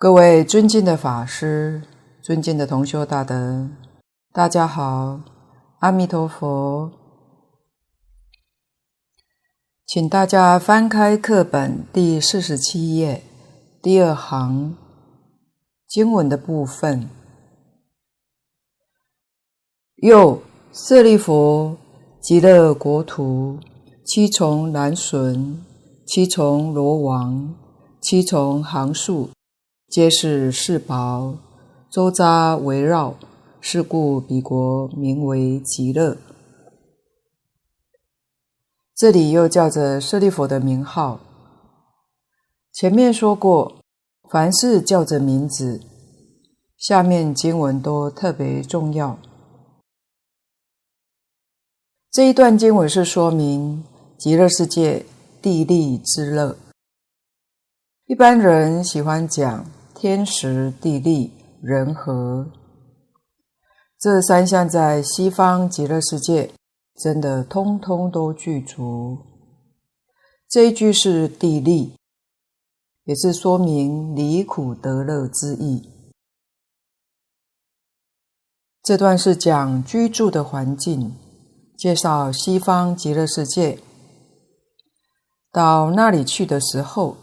各位尊敬的法师，尊敬的同修大德，大家好，阿弥陀佛。请大家翻开课本第四十七页第二行经文的部分。又舍利弗，极乐国土，七重栏楯，七重罗网，七重行树。皆是世宝，周匝围绕，是故彼国名为极乐。这里又叫着舍利弗的名号。前面说过，凡是叫着名字，下面经文都特别重要。这一段经文是说明极乐世界地利之乐。一般人喜欢讲。天时地利人和，这三项在西方极乐世界真的通通都具足。这一句是地利，也是说明离苦得乐之意。这段是讲居住的环境，介绍西方极乐世界。到那里去的时候。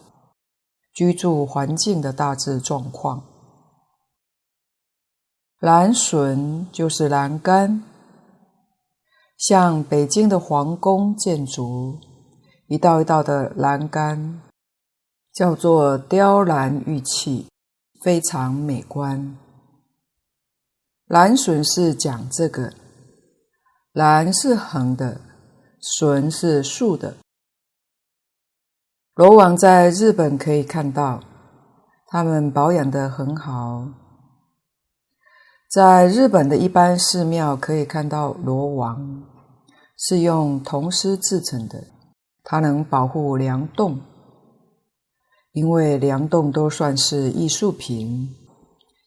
居住环境的大致状况，栏笋就是栏杆，像北京的皇宫建筑，一道一道的栏杆，叫做雕栏玉砌，非常美观。栏笋是讲这个，栏是横的，笋是竖的。罗网在日本可以看到，他们保养得很好。在日本的一般寺庙可以看到罗网，是用铜丝制成的，它能保护梁栋，因为梁栋都算是艺术品，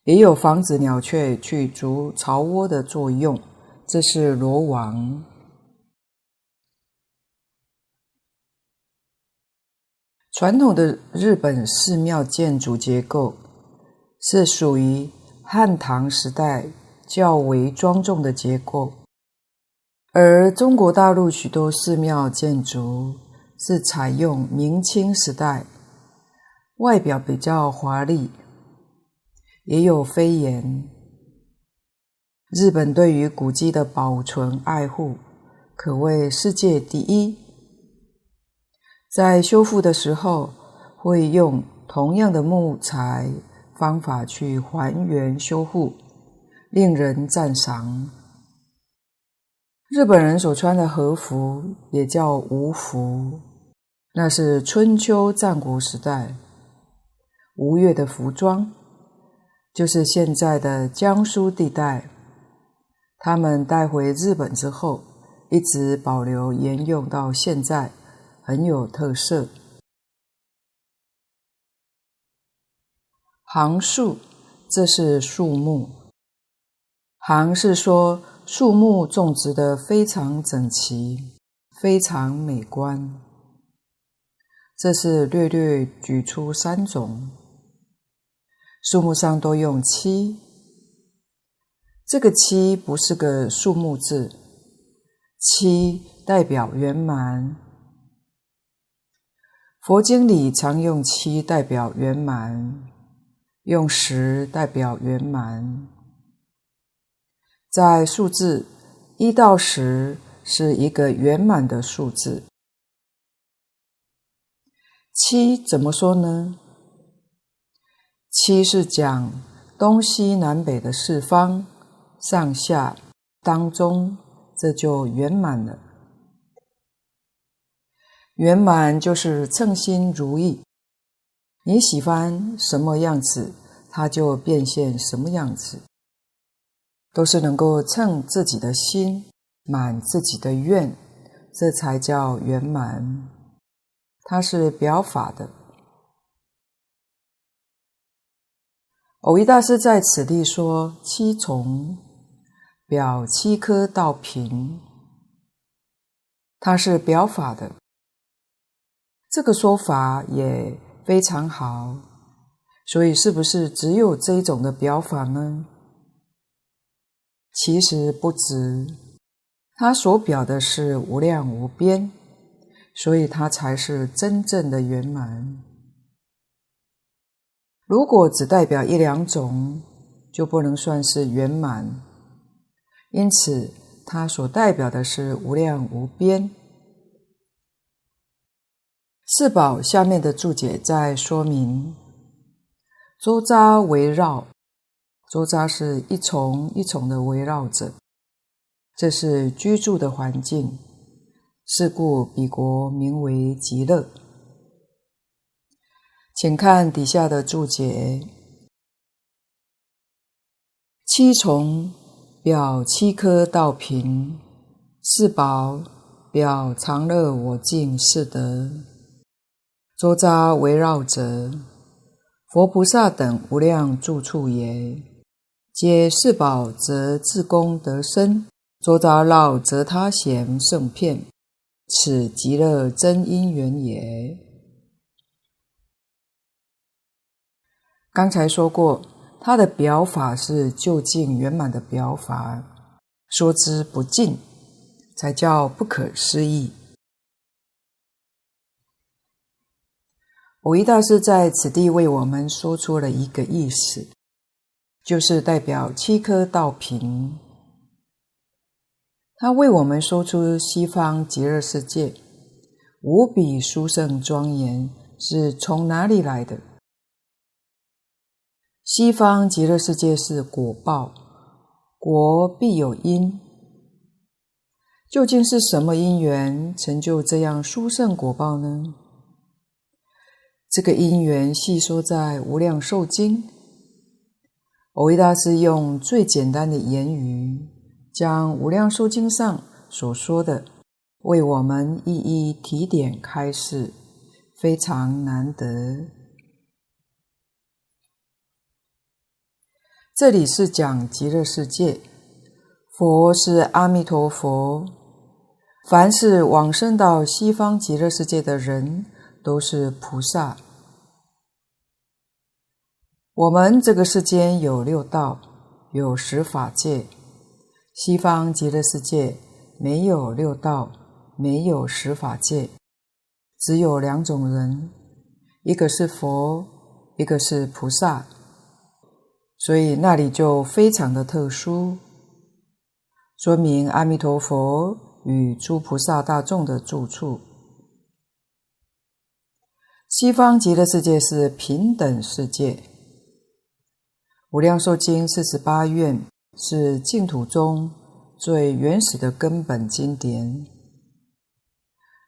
也有防止鸟雀去筑巢窝的作用。这是罗网。传统的日本寺庙建筑结构是属于汉唐时代较为庄重的结构，而中国大陆许多寺庙建筑是采用明清时代，外表比较华丽，也有飞檐。日本对于古迹的保存爱护可谓世界第一。在修复的时候，会用同样的木材方法去还原修复，令人赞赏。日本人所穿的和服也叫吴服，那是春秋战国时代吴越的服装，就是现在的江苏地带。他们带回日本之后，一直保留沿用到现在。很有特色。行树，这是树木。行是说树木种植得非常整齐，非常美观。这是略略举出三种。树木上都用七，这个七不是个树木字，七代表圆满。佛经里常用七代表圆满，用十代表圆满。在数字一到十是一个圆满的数字。七怎么说呢？七是讲东西南北的四方、上下、当中，这就圆满了。圆满就是称心如意，你喜欢什么样子，它就变现什么样子，都是能够称自己的心，满自己的愿，这才叫圆满。它是表法的。蕅益大师在此地说七重，表七颗道平，它是表法的。这个说法也非常好，所以，是不是只有这一种的表法呢？其实不止，它所表的是无量无边，所以它才是真正的圆满。如果只代表一两种，就不能算是圆满。因此，它所代表的是无量无边。四宝下面的注解在说明。周匝围绕，周匝是一重一重的围绕着，这是居住的环境。是故彼国名为极乐。请看底下的注解：七重表七颗道品，四宝表常乐我净四德，周匝围绕者。佛菩萨等无量住处也，皆四宝则自功德深，周匝绕则他贤圣片，此极乐真因缘也。刚才说过，他的表法是究竟圆满的表法，说之不尽，才叫不可思议。五一大师在此地为我们说出了一个意思，就是代表七颗道品。他为我们说出西方极乐世界无比殊胜庄严是从哪里来的？西方极乐世界是果报，果必有因。究竟是什么因缘成就这样殊胜果报呢？这个因缘细说在《无量寿经》，蕅益大师用最简单的言语，将《无量寿经》上所说的为我们一一提点开示，非常难得。这里是讲极乐世界，佛是阿弥陀佛，凡是往生到西方极乐世界的人，都是菩萨。我们这个世间有六道，有十法界。西方极乐世界没有六道，没有十法界，只有两种人，一个是佛，一个是菩萨。所以那里就非常的特殊，说明阿弥陀佛与诸菩萨大众的住处。西方极乐世界是平等世界。无量寿经四十八愿是净土中最原始的根本经典。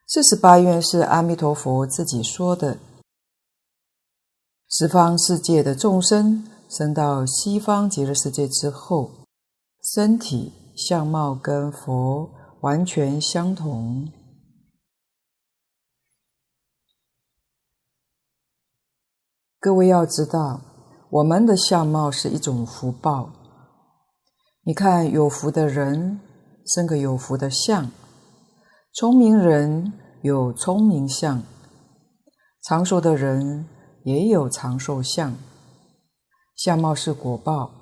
四十八愿是阿弥陀佛自己说的。十方世界的众生生到西方极乐世界之后，身体相貌跟佛完全相同。各位要知道。我们的相貌是一种福报。你看，有福的人生个有福的相，聪明人有聪明相，长寿的人也有长寿相。相貌是果报。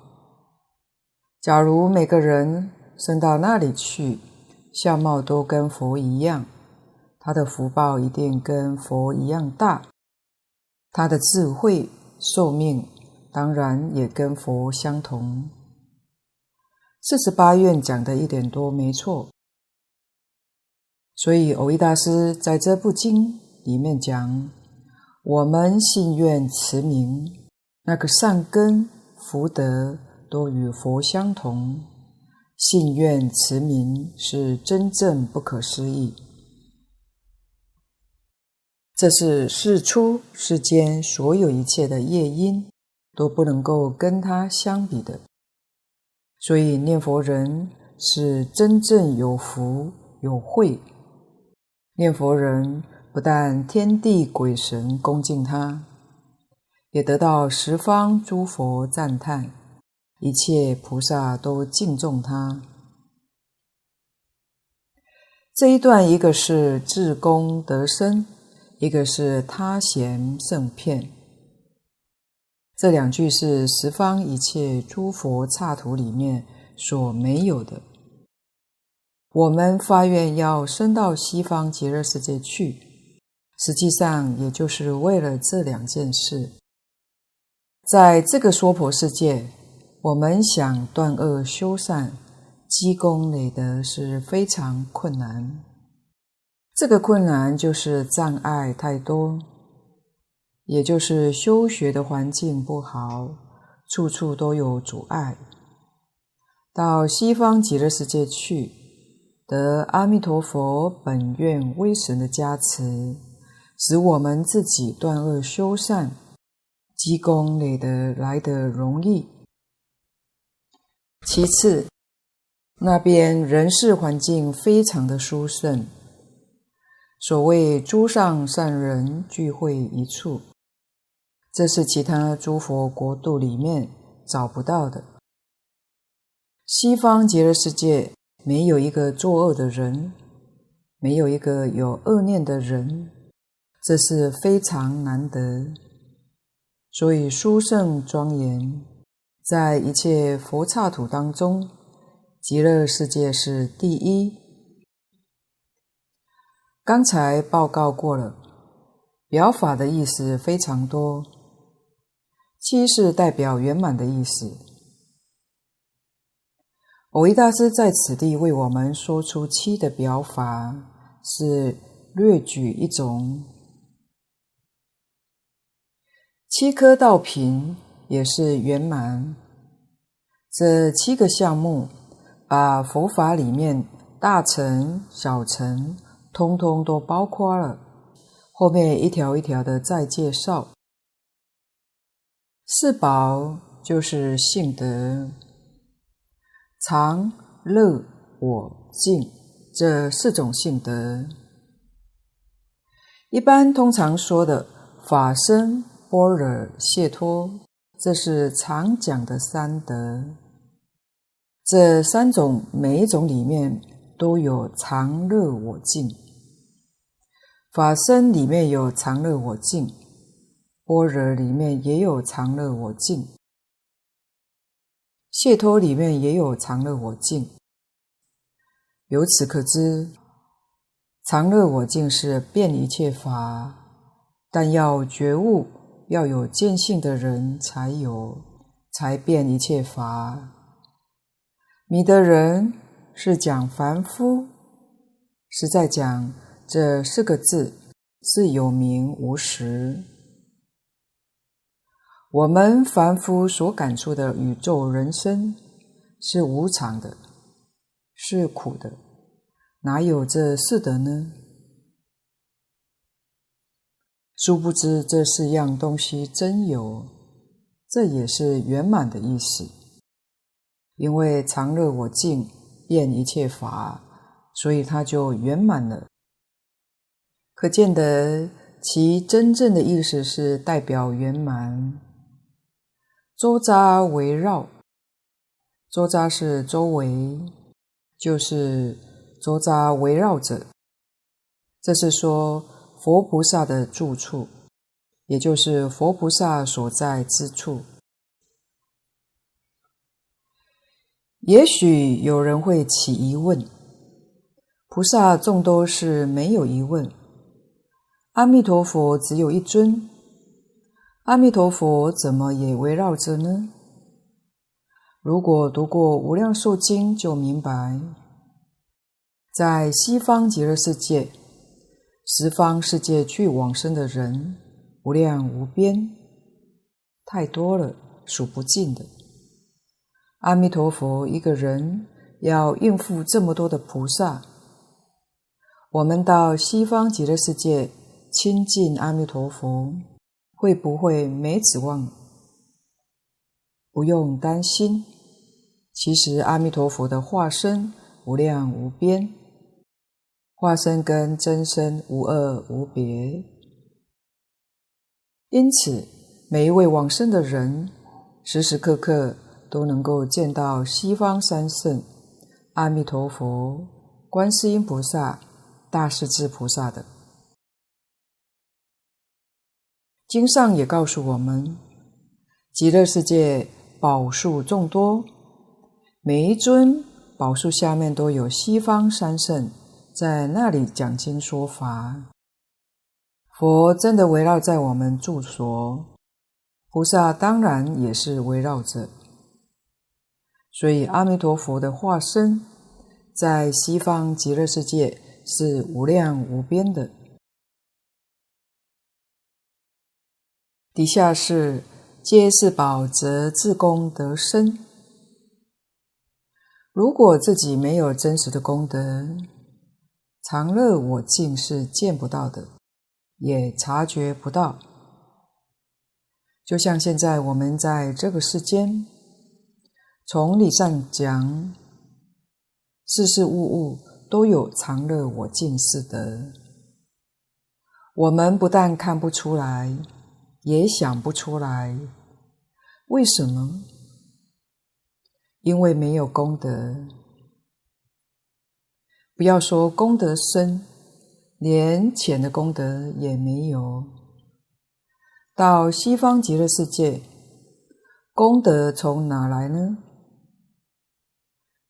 假如每个人生到那里去，相貌都跟佛一样，他的福报一定跟佛一样大，他的智慧、寿命。当然也跟佛相同。四十八愿讲的一点都没错，所以蕅益大师在这部经里面讲：我们信愿持名，那个善根福德都与佛相同。信愿持名是真正不可思议，这是世出世间所有一切的业因。都不能够跟他相比的，所以念佛人是真正有福有慧。念佛人不但天地鬼神恭敬他，也得到十方诸佛赞叹，一切菩萨都敬重他。这一段，一个是自功德深，一个是他贤圣片。这两句是十方一切诸佛刹土里面所没有的。我们发愿要升到西方极乐世界去，实际上也就是为了这两件事。在这个娑婆世界，我们想断恶修善、积功累德是非常困难。这个困难就是障碍太多。也就是修学的环境不好，处处都有阻碍。到西方极乐世界去，得阿弥陀佛本愿威神的加持，使我们自己断恶修善，积功累德来得容易。其次，那边人事环境非常的殊胜，所谓诸上善人聚会一处。这是其他诸佛国度里面找不到的。西方极乐世界没有一个作恶的人，没有一个有恶念的人，这是非常难得。所以殊胜庄严，在一切佛刹土当中，极乐世界是第一。刚才报告过了，表法的意思非常多。七是代表圆满的意思。蕅益大师在此地为我们说出七的表法，是略举一种。七颗道品也是圆满。这七个项目，把佛法里面大乘、小乘，通通都包括了。后面一条一条的再介绍。四宝就是性德，常、乐、我、净这四种性德。一般通常说的法身、般若、解脱，这是常讲的三德。这三种每一种里面都有常、乐、我、净。法身里面有常、乐、我、净。般若里面也有常乐我净，解脱里面也有常乐我净。由此可知，常乐我净是遍一切法，但要觉悟，要有见性的人才有，才遍一切法。迷的人是讲凡夫，实在讲这四个字是有名无实。我们凡夫所感触的宇宙人生是无常的，是苦的，哪有这四德呢？殊不知这四样东西真有，这也是圆满的意思。因为常乐我净遍一切法，所以它就圆满了。可见得其真正的意思是代表圆满。周匝围绕，周匝是周围，就是周匝围绕着。这是说佛菩萨的住处，也就是佛菩萨所在之处。也许有人会起疑问：菩萨众多是没有疑问，阿弥陀佛只有一尊。阿弥陀佛怎么也围绕着呢？如果读过《无量寿经》，就明白，在西方极乐世界，十方世界去往生的人无量无边，太多了，数不尽的。阿弥陀佛一个人要应付这么多的菩萨，我们到西方极乐世界亲近阿弥陀佛。会不会没指望？不用担心。其实阿弥陀佛的化身无量无边，化身跟真身无二无别。因此，每一位往生的人，时时刻刻都能够见到西方三圣、阿弥陀佛、观世音菩萨、大势至菩萨的。经上也告诉我们，极乐世界宝树众多，每一尊宝树下面都有西方三圣在那里讲经说法。佛真的围绕在我们住所，菩萨当然也是围绕着。所以阿弥陀佛的化身在西方极乐世界是无量无边的。底下是。皆是宝，则自功德深。如果自己没有真实的功德，常乐我净是见不到的，也察觉不到。就像现在我们在这个世间，从理上讲，事事物物都有常乐我净似的，我们不但看不出来。也想不出来，为什么？因为没有功德。不要说功德深，连浅的功德也没有。到西方极乐世界，功德从哪来呢？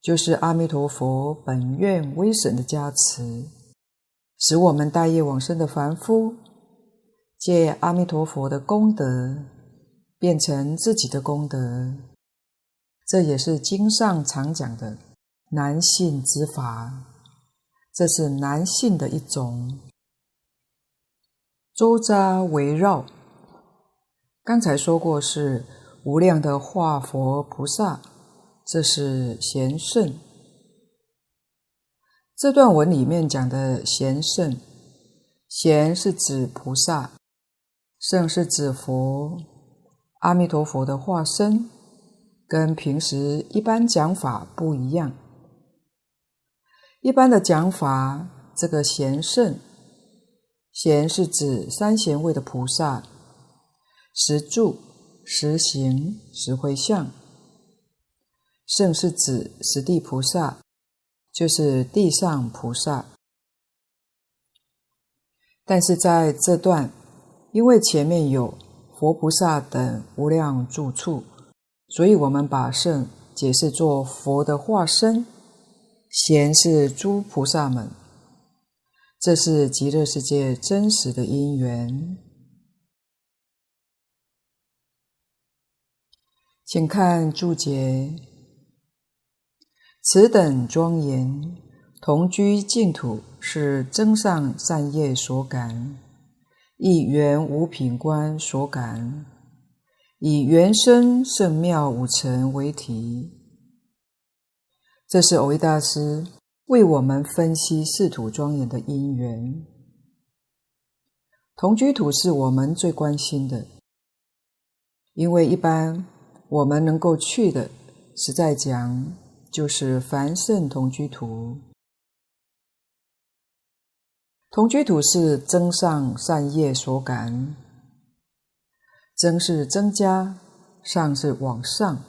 就是阿弥陀佛本愿威神的加持，使我们大业往生的凡夫。借阿弥陀佛的功德，变成自己的功德，这也是经上常讲的难信之法。这是难信的一种。周匝围绕，刚才说过是无量的化佛菩萨，这是贤圣。这段文里面讲的贤圣，贤是指菩萨。圣是指佛，阿弥陀佛的化身，跟平时一般讲法不一样。一般的讲法，这个贤圣，贤是指三贤位的菩萨，实住、实行、实回向。圣是指十地菩萨，就是地上菩萨。但是在这段。因为前面有佛菩萨等无量住处，所以我们把圣解释作佛的化身，贤是诸菩萨们，这是极乐世界真实的因缘。请看注解：此等庄严同居净土，是增上善业所感。以圆无品观所感，以原生圣妙五尘为题。这是蕅益大师为我们分析四土庄严的因缘。同居土是我们最关心的，因为一般我们能够去的，实在讲就是凡圣同居土。同居土是增上善业所感，增是增加，上是往上，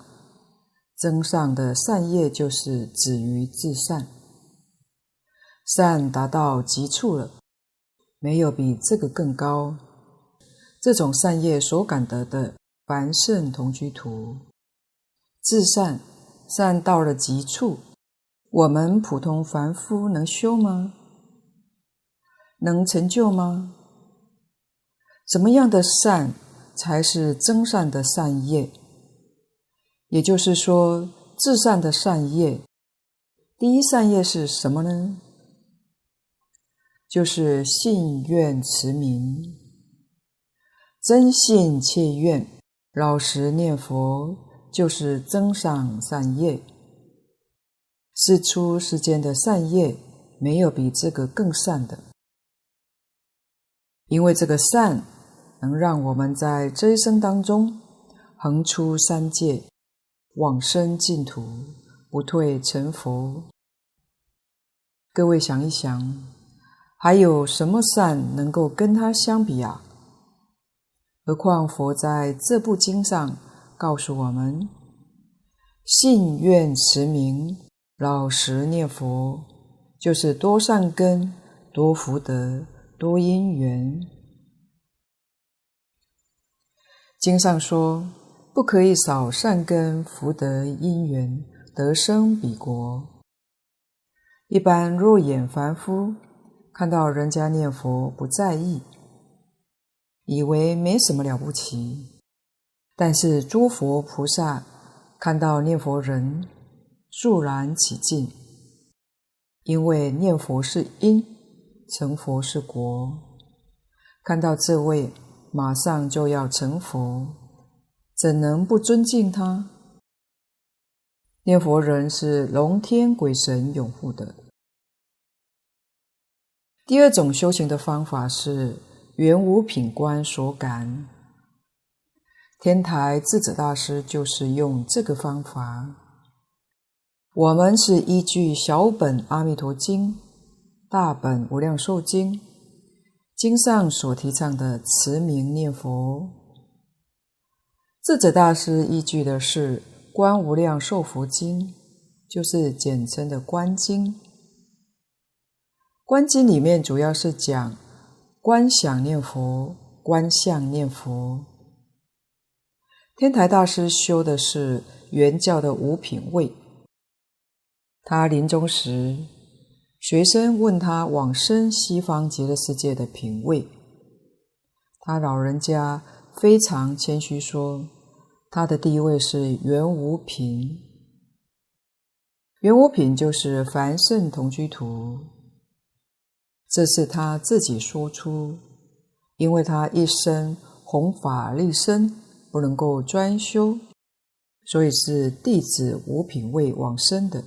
增上的善业就是止于至善，善达到极处了，没有比这个更高。这种善业所感得的凡圣同居土，至善善到了极处，我们普通凡夫能修吗？能成就吗？怎么样的善才是增善的善业？也就是说，至善的善业，第一善业是什么呢？就是信愿持名，真信切愿，老实念佛，就是增上善业。是出世间的善业，没有比这个更善的。因为这个善能让我们在这一生当中横出三界，往生净土，不退成佛。各位想一想，还有什么善能够跟它相比啊？何况佛在这部经上告诉我们：信愿持名，老实念佛，就是多善根，多福德。多因缘，经上说，不可以少善根福德因缘得生彼国。一般肉眼凡夫看到人家念佛不在意，以为没什么了不起。但是诸佛菩萨看到念佛人肃然起敬，因为念佛是因，成佛是果。看到这位马上就要成佛，怎能不尊敬他？念佛人是龙天鬼神拥护的。第二种修行的方法是圆无品观所感。天台智者大师就是用这个方法。我们是依据小本《阿弥陀经》、大本《无量寿经》经上所提倡的持名念佛。智者大师依据的是《观无量寿佛经》，就是简称的《观经》。观经里面主要是讲观想念佛、观相念佛。天台大师修的是圆教的五品位。他临终时，学生问他往生西方极乐世界的品位，他老人家非常谦虚说，他的第一位是圆无品。圆无品就是凡圣同居土。这是他自己说出，因为他一生弘法立身，不能够专修，所以是弟子五品位往生的。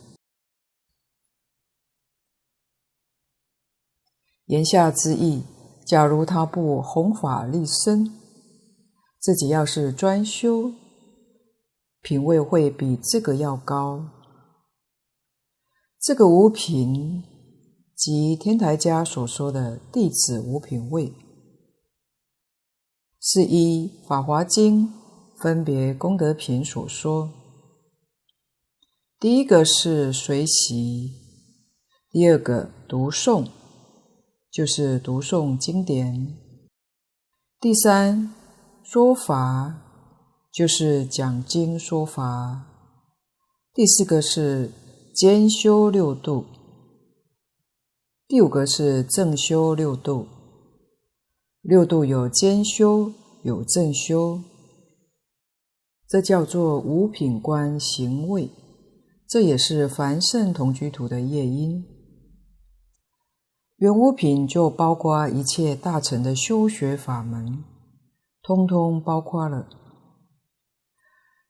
言下之意，假如他不弘法利身，自己要是专修，品位会比这个要高。这个五品。即天台家所说的弟子五品位，是依《法华经》分别功德品所说。第一个是随喜，第二个读诵，就是读诵经典；第三说法，就是讲经说法；第四个是兼修六度。第五个是正修六度，六度有兼修，有正修，这叫做五品观行位，这也是凡圣同居土的业因。圆五品就包括一切大乘的修学法门，通通包括了。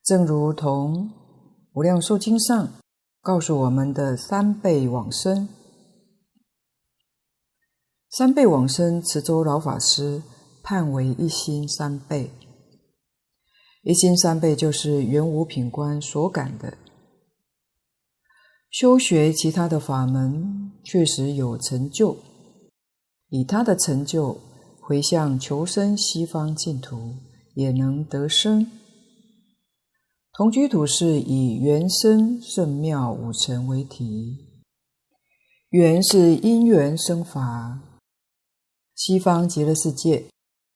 正如同《无量寿经》上告诉我们的三辈往生。三辈往生，慈州老法师判为一心三辈。一心三辈就是圆五品官所感的。修学其他的法门，确实有成就，以他的成就回向求生西方净土，也能得生。同居土是以原生圣妙五乘为题，原是因缘生法。西方极乐世界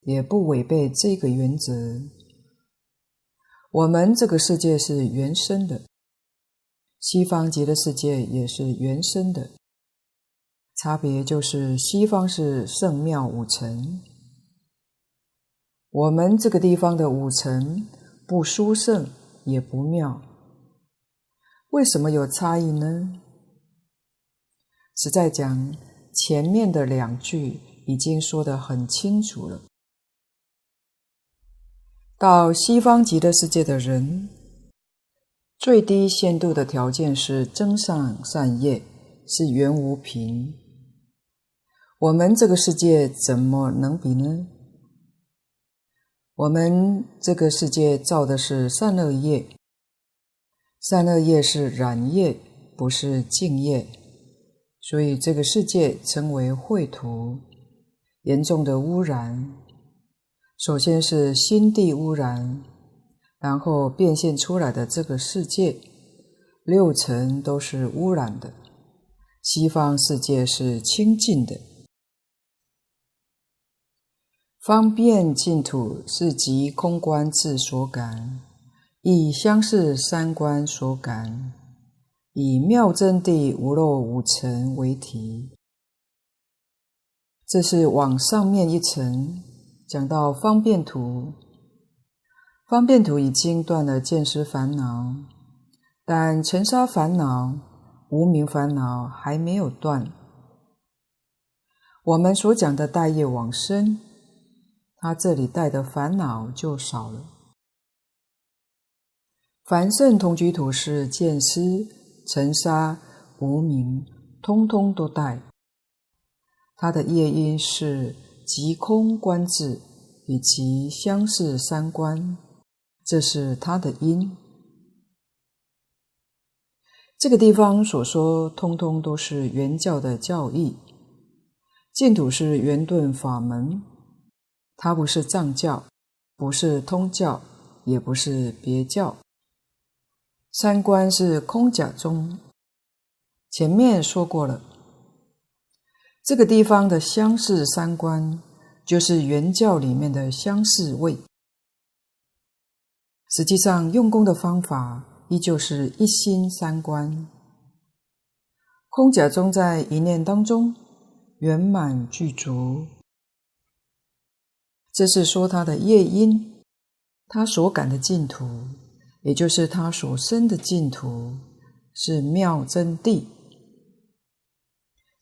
也不违背这个原则。我们这个世界是原生的，西方极乐世界也是原生的，差别就是西方是圣妙五层，我们这个地方的五层不殊胜也不妙。为什么有差异呢？实在讲，前面的两句。已经说得很清楚了。到西方极乐世界的人，最低限度的条件是增上善业，是圆无品。我们这个世界怎么能比呢？我们这个世界造的是善恶业，善恶业是染业，不是净业，所以这个世界称为秽土。严重的污染，首先是心地污染，然后变现出来的这个世界，六尘都是污染的。西方世界是清净的，方便净土是即空观自所感，以相似三观所感，以妙真谛无漏五尘为题。这是往上面一层讲到方便图。方便图已经断了见思烦恼，但尘沙烦恼、无明烦恼还没有断。我们所讲的带业往生，他这里带的烦恼就少了。凡圣同居土是见思、尘沙、无明，通通都带。他的业因是即空观智以及相似三观。这是他的因。这个地方所说，通通都是圆教的教义。净土是圆顿法门，它不是藏教，不是通教，也不是别教。三观是空假中，前面说过了。这个地方的相似三观，就是圆教里面的相似位。实际上，用功的方法依旧是一心三观，空假中在一念当中圆满具足。这是说他的业因，他所感的净土，也就是他所生的净土，是妙真谛。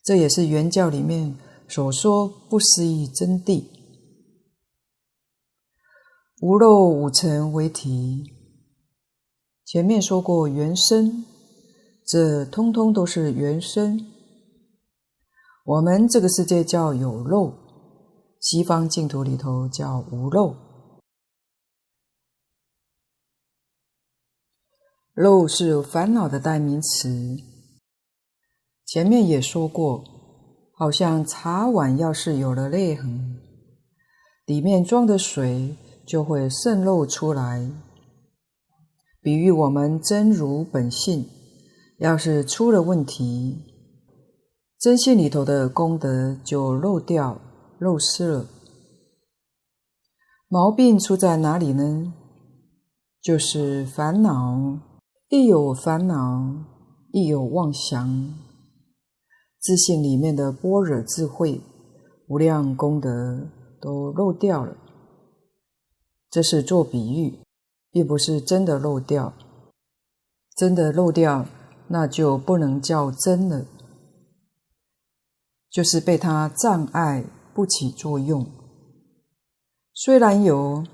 这也是原教里面所说不思议真谛。无漏五尘为题，前面说过原生，这通通都是原生。我们这个世界叫有漏，西方净土里头叫无漏。漏是烦恼的代名词，前面也说过，好像茶碗要是有了裂痕，里面装的水。就会渗漏出来。比喻我们真如本性，要是出了问题，真性里头的功德就漏掉、漏失了。毛病出在哪里呢？就是烦恼，一有烦恼，一有妄想，自信里面的般若智慧、无量功德都漏掉了。这是做比喻，并不是真的漏掉。真的漏掉，那就不能叫真了，就是被它障碍不起作用。虽然有，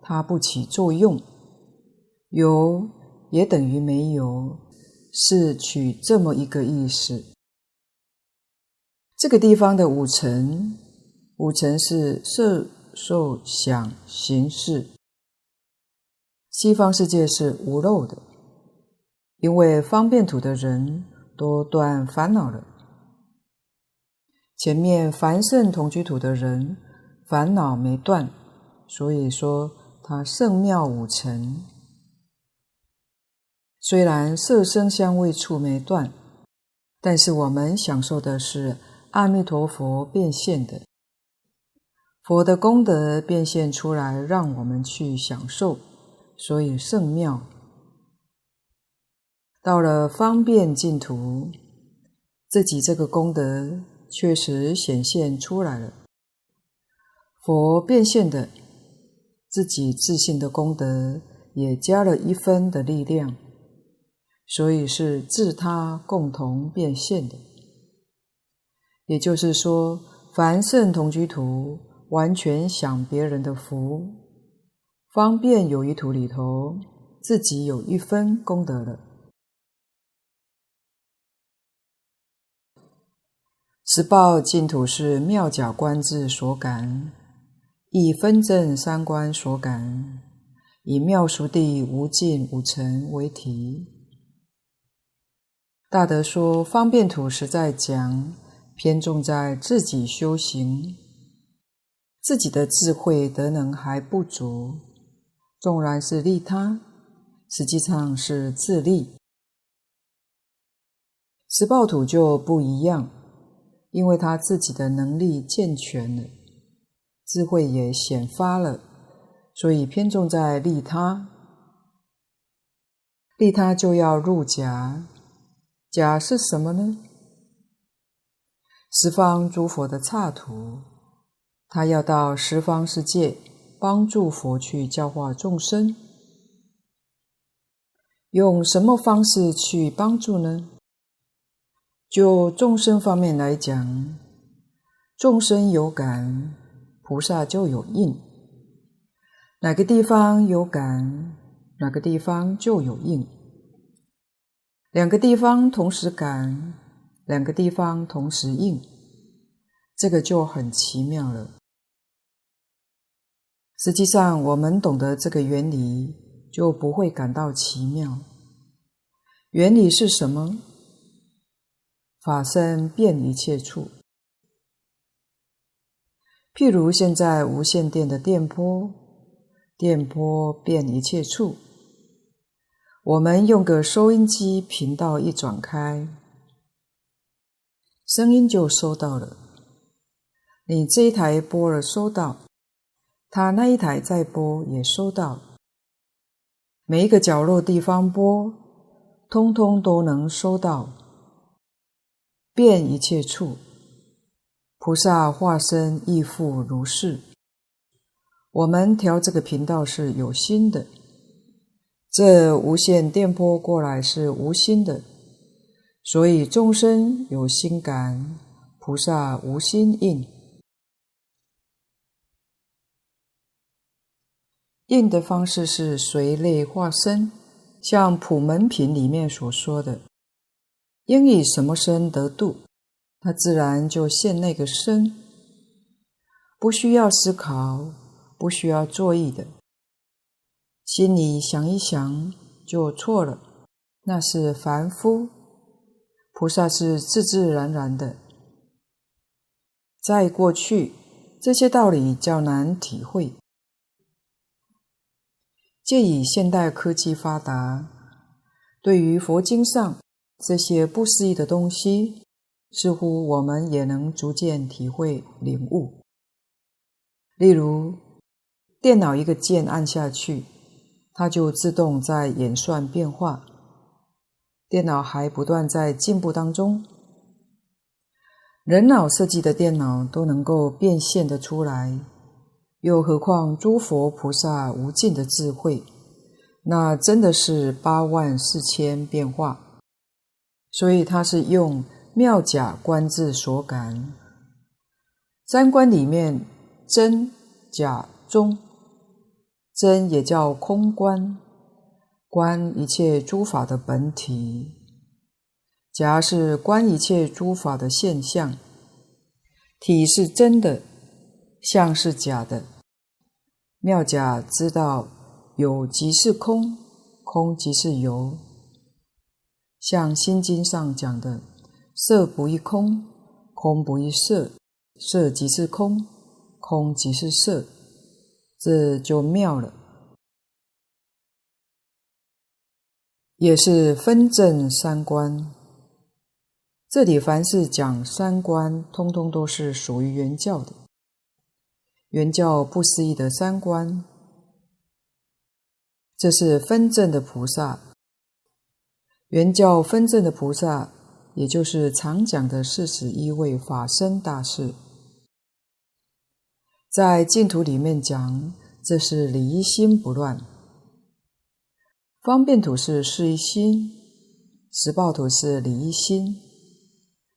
它不起作用；有也等于没有，是取这么一个意思。这个地方的五尘，五尘是色。受想行识，西方世界是无漏的，因为方便土的人都断烦恼了。前面凡圣同居土的人烦恼没断，所以说他圣妙五尘。虽然色声香味触没断，但是我们享受的是阿弥陀佛变现的。佛的功德变现出来，让我们去享受，所以圣妙。到了方便净土，自己这个功德确实显现出来了。佛变现的自己自信的功德也加了一分的力量，所以是自他共同变现的。也就是说，凡圣同居土。完全享别人的福，方便有余土里头，自己有一分功德了。十报净土是妙假观智所感，以分正三观所感，以妙熟地无尽五尘为题。大德说方便土实在讲，偏重在自己修行。自己的智慧德能还不足，纵然是利他，实际上是自利。十报土就不一样，因为他自己的能力健全了，智慧也显发了，所以偏重在利他。利他就要入假，假是什么呢？十方诸佛的刹土，他要到十方世界帮助佛去教化众生，用什么方式去帮助呢？就众生方面来讲，众生有感，菩萨就有应。哪个地方有感，哪个地方就有应。两个地方同时感，两个地方同时应，这个就很奇妙了。实际上，我们懂得这个原理，就不会感到奇妙。原理是什么？法身遍一切处，譬如现在无线电的电波，电波遍一切处。我们用个收音机频道一转开，声音就收到了。你这一台播了收到，他那一台再播也收到。每一个角落地方播，通通都能收到。遍一切处，菩萨化身亦复如是。我们调这个频道是有心的，这无线电波过来是无心的，所以众生有心感，菩萨无心应。应的方式是随类化身，像普门品里面所说的。应以什么身得度，他自然就现那个身，不需要思考，不需要作意的，心里想一想就错了。那是凡夫，菩萨是自自然然的。在过去，这些道理较难体会，借以现代科技发达，对于佛经上。这些不思议的东西，似乎我们也能逐渐体会领悟。例如，电脑一个键按下去，它就自动在演算变化。电脑还不断在进步当中，人脑设计的电脑都能够变现得出来，又何况诸佛菩萨无尽的智慧，那真的是八万四千变化。所以他是用妙假观智所感，三观里面真假中，真也叫空观，观一切诸法的本体；假是观一切诸法的现象，体是真的，相是假的。妙假知道有即是空，空即是有。像《心经》上讲的“色不异空，空不异色，色即是空，空即是色”，这就妙了。也是分证三观。这里凡是讲三观，通通都是属于原教的。原教不思议的三观，这是分证的菩萨。原教分证的菩萨，也就是常讲的四十一位法身大士，在净土里面讲，这是离心不乱；方便土是事一心，实报土是理一心，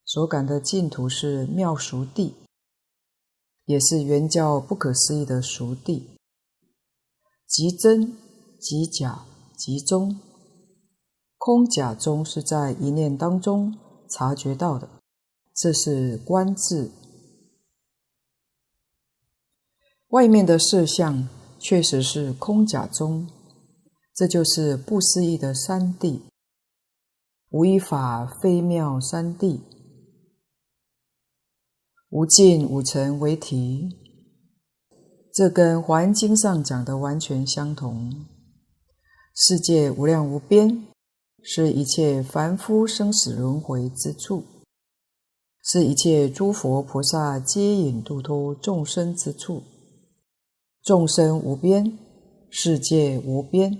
所感的净土是妙熟地，也是原教不可思议的熟地，即真即假即中。空假中是在一念当中察觉到的，这是观智。外面的色相确实是空假中，这就是不思议的三谛，无一法非妙三谛，无尽五尘为体，这跟《华严经》上讲的完全相同。世界无量无边。是一切凡夫生死轮回之处，是一切诸佛菩萨接引度脱众生之处。众生无边，世界无边，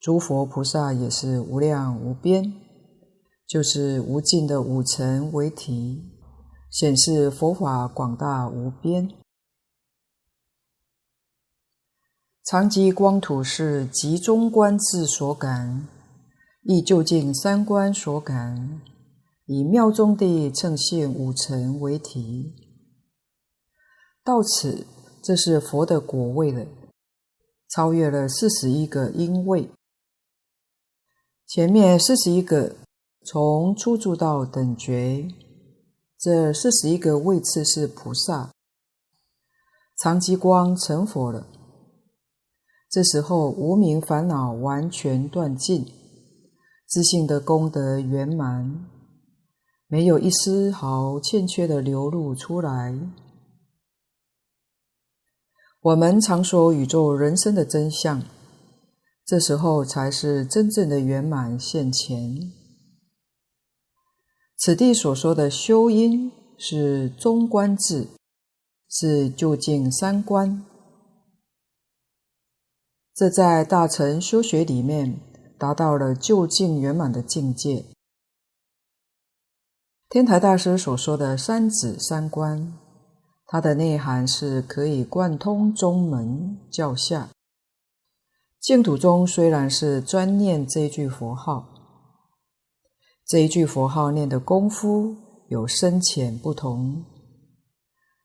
诸佛菩萨也是无量无边，就是无尽的五尘为体，显示佛法广大无边。常寂光土是集中观智所感，亦就近三观所感，以妙中地称现五尘为体。到此，这是佛的果位了，超越了四十一个因位。前面四十一个从初住到等觉，这四十一个位次是菩萨。常寂光成佛了。这时候，无明烦恼完全断尽，自性的功德圆满，没有一丝毫欠缺的流露出来。我们常说宇宙人生的真相，这时候才是真正的圆满现前。此地所说的修因是中观智，是究竟三观。这在大乘修学里面达到了究竟圆满的境界。天台大师所说的三指三观，它的内涵是可以贯通宗门教下。净土中虽然是专念这一句佛号，这一句佛号念的功夫有深浅不同，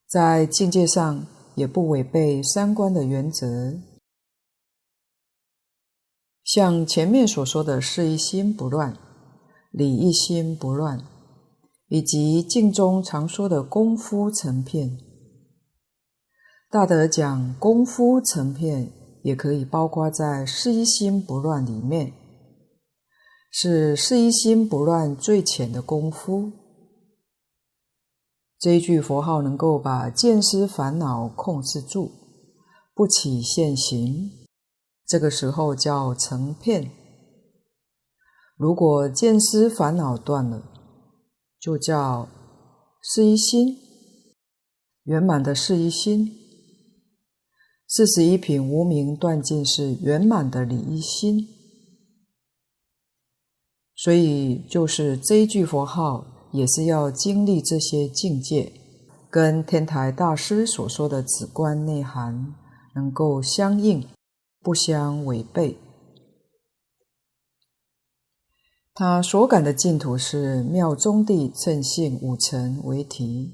在境界上也不违背三观的原则。像前面所说的事一心不乱，理一心不乱，以及净中常说的功夫成片，大德讲功夫成片也可以包括在事一心不乱里面，是事一心不乱最浅的功夫。这一句佛号能够把见思烦恼控制住，不起现行。这个时候叫成片。如果见思烦恼断了，就叫是一心，圆满的是一心。四十一品无明断尽是圆满的理一心。所以，就是这一句佛号，也是要经历这些境界，跟天台大师所说的止观内涵能够相应。不相违背。他所感的净土是妙中地称性五尘为体。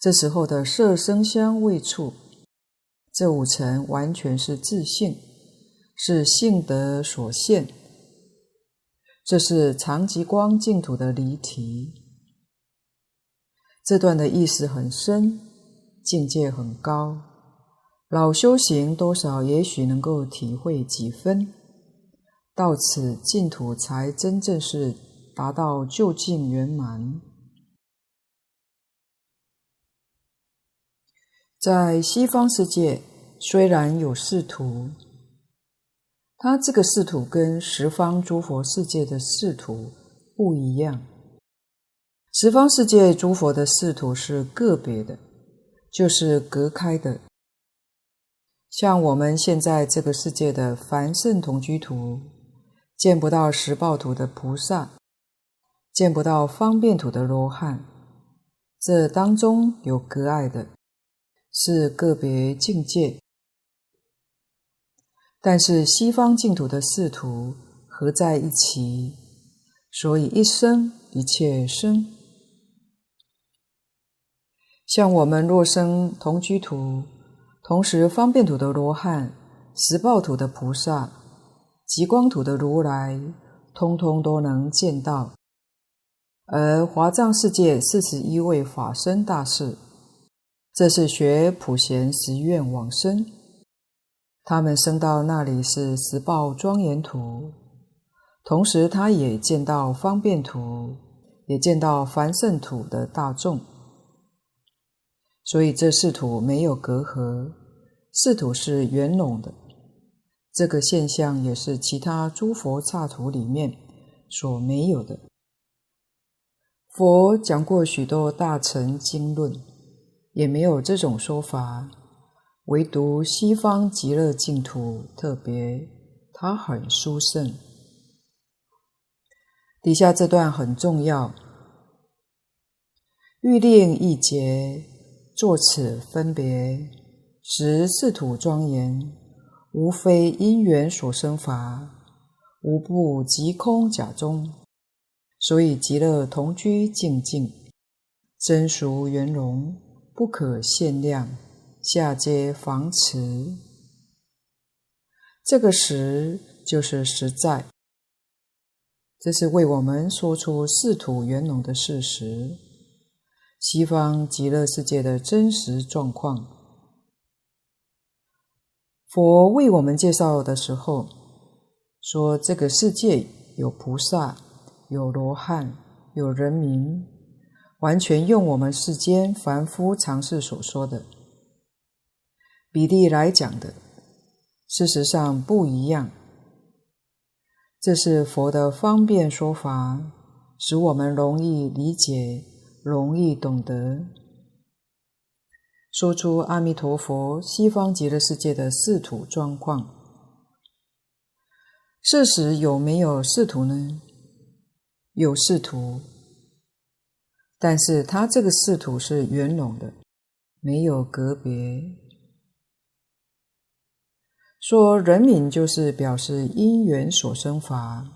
这时候的色声香味触，这五层完全是自性，是性德所现。这是常寂光净土的离题。这段的意思很深，境界很高。老修行多少也许能够体会几分，到此净土才真正是达到究竟圆满。在西方世界，虽然有四土，它这个四土跟十方诸佛世界的四土不一样。十方世界诸佛的四土是个别的，就是隔开的。像我们现在这个世界的凡圣同居土，见不到十报土的菩萨，见不到方便土的罗汉，这当中有隔碍的，是个别境界。但是西方净土的四土合在一起，所以一生一切生。像我们若生同居土。同时，方便土的罗汉、十报土的菩萨、极光土的如来，通通都能见到。而华藏世界四十一位法身大士，这是学普贤十愿往生，他们升到那里是十报庄严土，同时他也见到方便土，也见到凡圣土的大众。所以这四土没有隔阂，四土是圆融的。这个现象也是其他诸佛刹土里面所没有的。佛讲过许多大乘经论，也没有这种说法，唯独西方极乐净土特别它很殊胜。底下这段很重要，欲令一劫作此分别，实四土庄严，无非因缘所生法，无不即空假中，所以极乐同居净尽，真俗圆融，不可限量，下皆防持。这个实就是实在。这是为我们说出四土圆融的事实，西方极乐世界的真实状况。佛为我们介绍的时候，说这个世界有菩萨，有罗汉，有人民，完全用我们世间凡夫常识所说的比例来讲的，事实上不一样。这是佛的方便说法，使我们容易理解、容易懂得。说出阿弥陀佛西方极乐世界的四土状况。事实有没有四土呢？有四土，但是它这个四土是圆融的，没有隔别。说人民就是表示因缘所生法，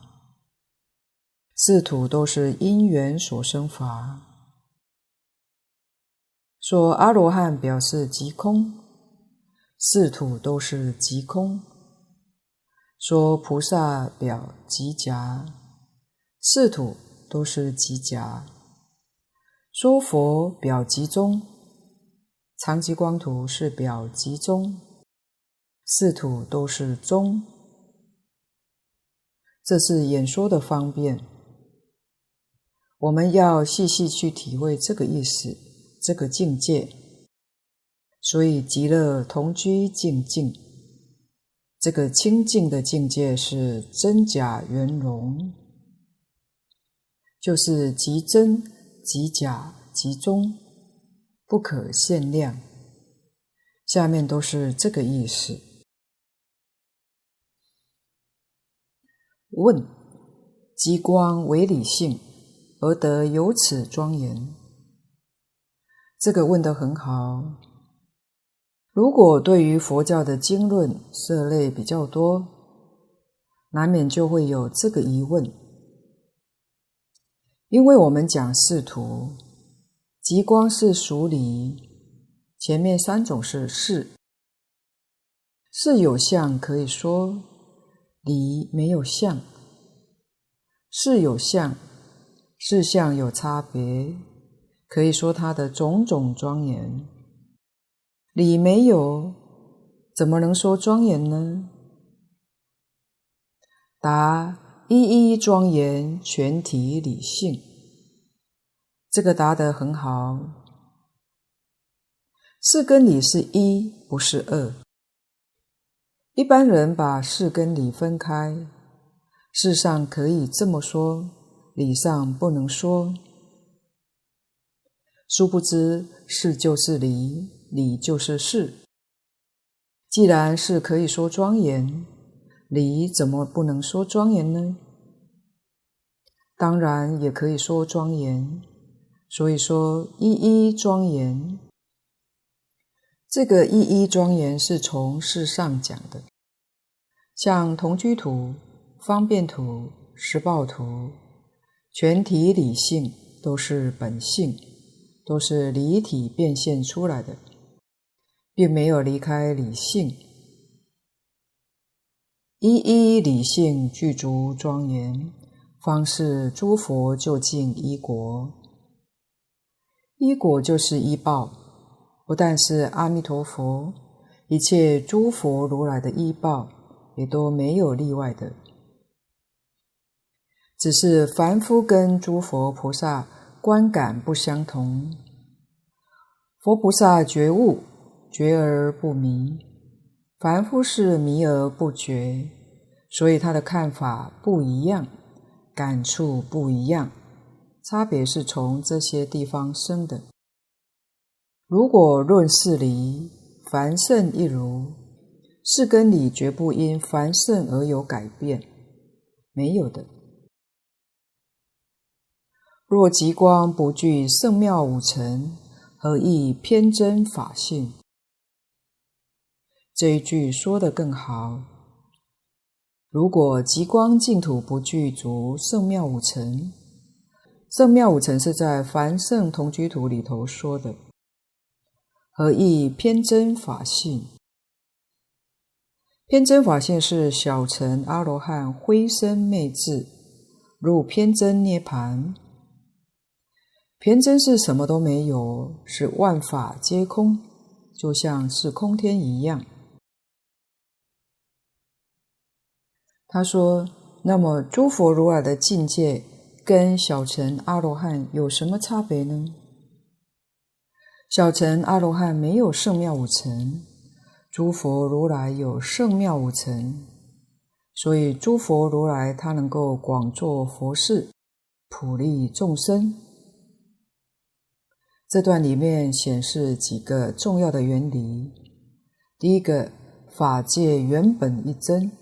四土都是因缘所生法。说阿罗汉表示即空，四土都是即空。说菩萨表即假，四土都是即假。说佛表即中，常吉光图是表即中。四土都是中，这是演说的方便。我们要细细去体会这个意思，这个境界。所以极乐同居净尽，这个清净的境界是真假圆融，就是极真、即假、即中，不可限量。下面都是这个意思。问：极光为理性，而得由此庄严？这个问得很好。如果对于佛教的经论涉类比较多，难免就会有这个疑问。因为我们讲四土，极光是属理，前面三种是事，事有相可以说。理没有相，事有相，事相有差别，可以说它的种种庄严。理没有，怎么能说庄严呢？答：一一庄严，全体理性。这个答得很好。事跟理是一，不是二。一般人把事跟理分开，事上可以这么说，理上不能说。殊不知，事就是理，理就是事。既然是可以说庄严，理怎么不能说庄严呢？当然也可以说庄严。所以说一一庄严。这个一一庄严是从事上讲的，像同居图、方便图、实报图、全体理性都是本性，都是离体变现出来的，并没有离开理性。一一理性具足庄严，方是诸佛究竟依果。依果就是依报。不但是阿弥陀佛，一切诸佛如来的依报也都没有例外的，只是凡夫跟诸佛菩萨观感不相同。佛菩萨觉悟，觉而不迷；凡夫是迷而不觉，所以他的看法不一样，感触不一样，差别是从这些地方生的。如果论事理，凡圣一如，是根理绝不因凡圣而有改变，没有的。若极光不具圣妙五尘，何以偏真法性？这一句说得更好。如果极光净土不具足圣妙五尘，圣妙五尘是在凡圣同居土里头说的，何以偏真法性？偏真法性是小乘阿罗汉灰身昧智入偏真涅槃。偏真是什么都没有，是万法皆空，就像是空天一样。他说：“那么诸佛如来的境界跟小乘阿罗汉有什么差别呢？小乘阿罗汉没有圣妙五尘。”诸佛如来有圣妙五尘，所以诸佛如来他能够广做佛事，普利众生。这段里面显示几个重要的原理。第一个，法界原本一真，《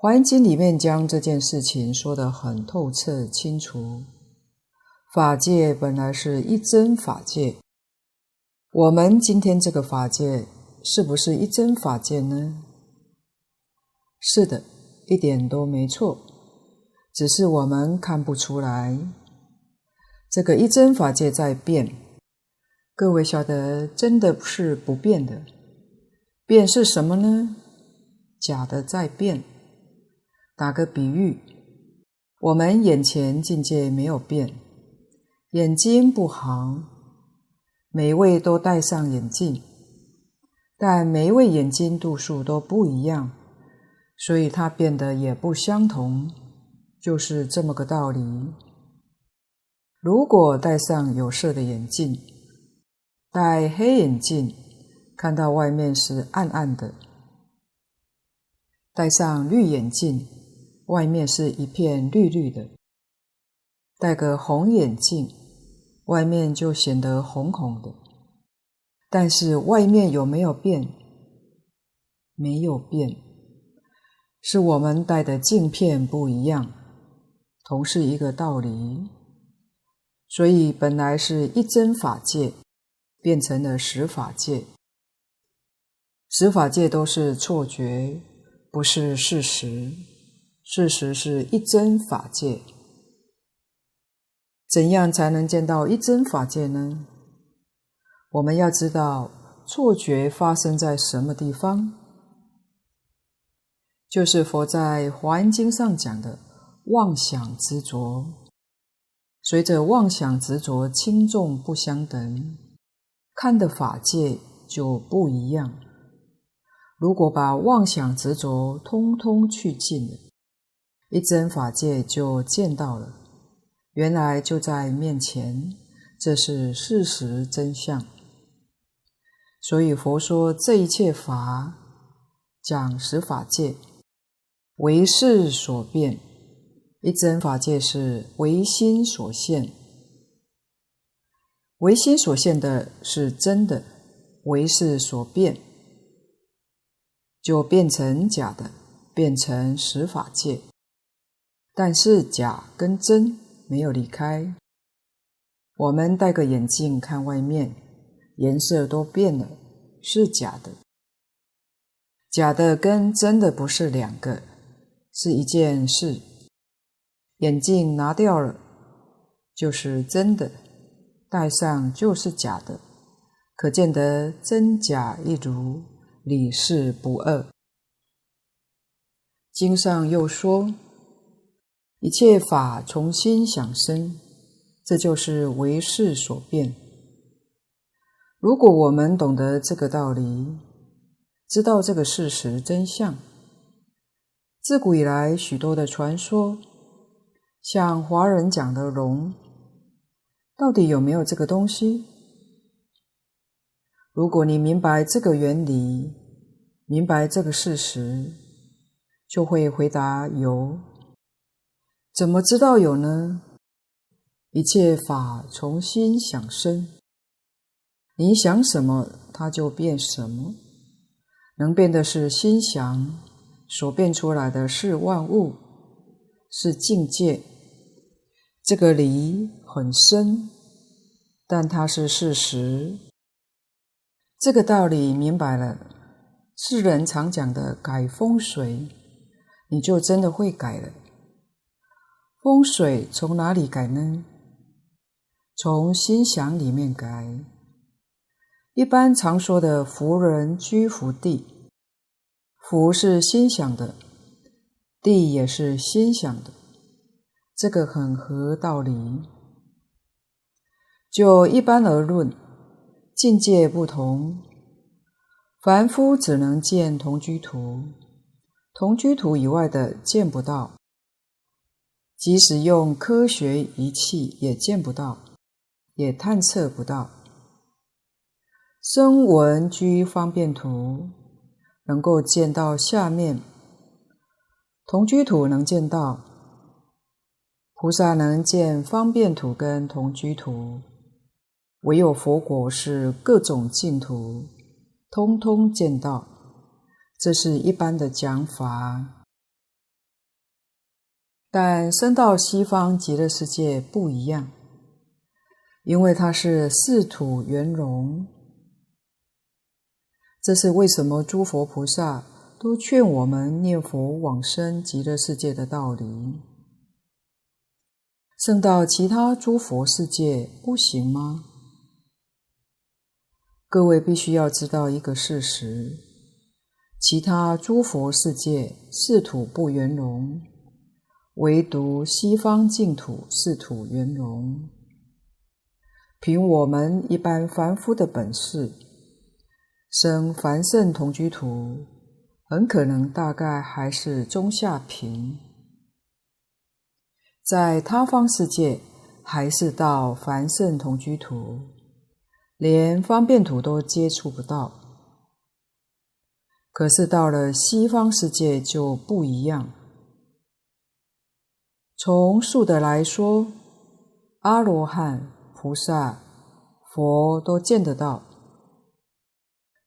华严经》里面将这件事情说得很透彻清楚。法界本来是一真法界，我们今天这个法界。是不是一真法界呢？是的，一点都没错，只是我们看不出来。这个一真法界在变，各位晓得，真的是不变的。变是什么呢？假的在变。打个比喻，我们眼前境界没有变，眼睛不好，每一位都戴上眼镜。但每一位眼睛度数都不一样，所以它变得也不相同，就是这么个道理。如果戴上有色的眼镜，戴黑眼镜，看到外面是暗暗的；戴上绿眼镜，外面是一片绿绿的；戴个红眼镜，外面就显得红红的。但是外面有没有变？没有变，是我们戴的镜片不一样，同是一个道理。所以本来是一真法界，变成了十法界。十法界都是错觉，不是事实。事实是一真法界。怎样才能见到一真法界呢？我们要知道错觉发生在什么地方，就是佛在《华严经》上讲的妄想执着。随着妄想执着轻重不相等，看的法界就不一样。如果把妄想执着通通去尽了，一真法界就见到了，原来就在面前，这是事实真相。所以佛说这一切法讲十法界，唯识所变，一真法界是唯心所现，唯心所现的是真的，唯识所变就变成假的，变成十法界。但是假跟真没有离开，我们戴个眼镜看外面。颜色都变了，是假的。假的跟真的不是两个，是一件事。眼镜拿掉了，就是真的；戴上就是假的。可见得真假一如，理事不二。经上又说，一切法从心想生，这就是唯识所变。如果我们懂得这个道理，知道这个事实真相，自古以来许多的传说，像华人讲的龙，到底有没有这个东西？如果你明白这个原理，明白这个事实，就会回答有。怎么知道有呢？一切法从心想生。你想什么，它就变什么；能变的是心想，所变出来的是万物，是境界。这个理很深，但它是事实。这个道理明白了，世人常讲的改风水，你就真的会改了。风水从哪里改呢？从心想里面改。一般常说的“福人居福地”，福是心想的，地也是心想的，这个很合道理。就一般而论，境界不同，凡夫只能见同居图，同居图以外的见不到，即使用科学仪器也见不到，也探测不到。声闻居方便土，能够见到下面；同居土能见到，菩萨能见方便土跟同居土，唯有佛果是各种净土，通通见到。这是一般的讲法，但生到西方极乐世界不一样，因为它是四土圆融。这是为什么诸佛菩萨都劝我们念佛往生极乐世界的道理。生到其他诸佛世界不行吗？各位必须要知道一个事实：其他诸佛世界四土不圆融，唯独西方净土四土圆融。凭我们一般凡夫的本事。生凡圣同居土，很可能大概还是中下品；在他方世界，还是到凡圣同居土，连方便土都接触不到。可是到了西方世界就不一样。从数的来说，阿罗汉、菩萨、佛都见得到。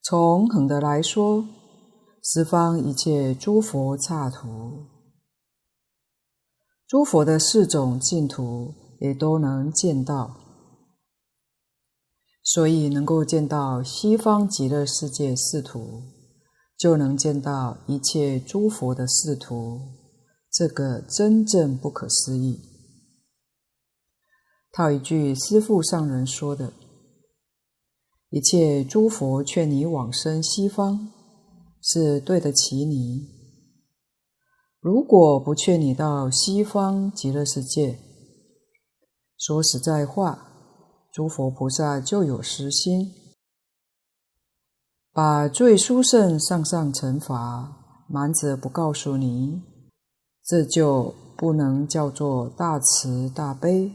从横的来说，十方一切诸佛刹土，诸佛的四种净土也都能见到，所以能够见到西方极乐世界四土，就能见到一切诸佛的四土，这个真正不可思议。套一句师父上人说的。一切诸佛劝你往生西方，是对得起你。如果不劝你到西方极乐世界，说实在话，诸佛菩萨就有私心，把最殊胜上上乘法瞒着不告诉你，这就不能叫做大慈大悲。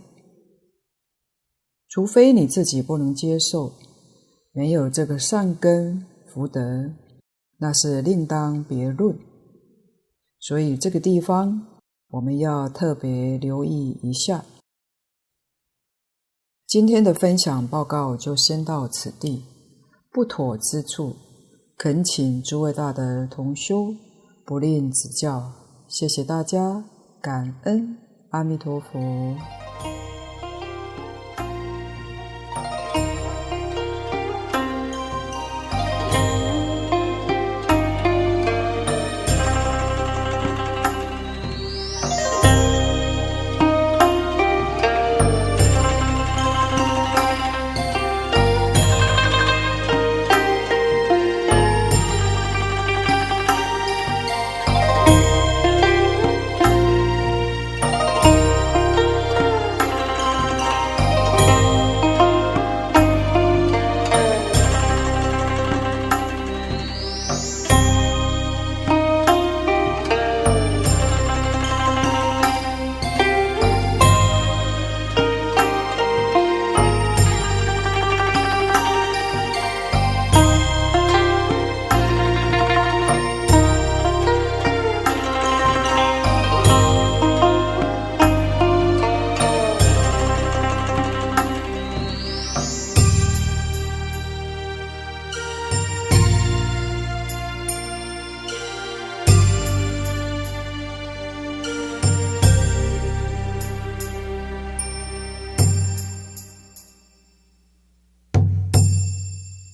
除非你自己不能接受。没有这个善根福德，那是另当别论。所以这个地方我们要特别留意一下。今天的分享报告就先到此地，不妥之处，恳请诸位大德同修不吝指教。谢谢大家，感恩阿弥陀佛。